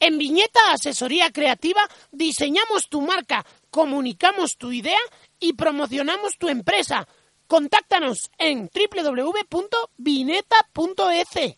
En Viñeta Asesoría Creativa diseñamos tu marca, comunicamos tu idea y promocionamos tu empresa. Contáctanos en www.vineta.es.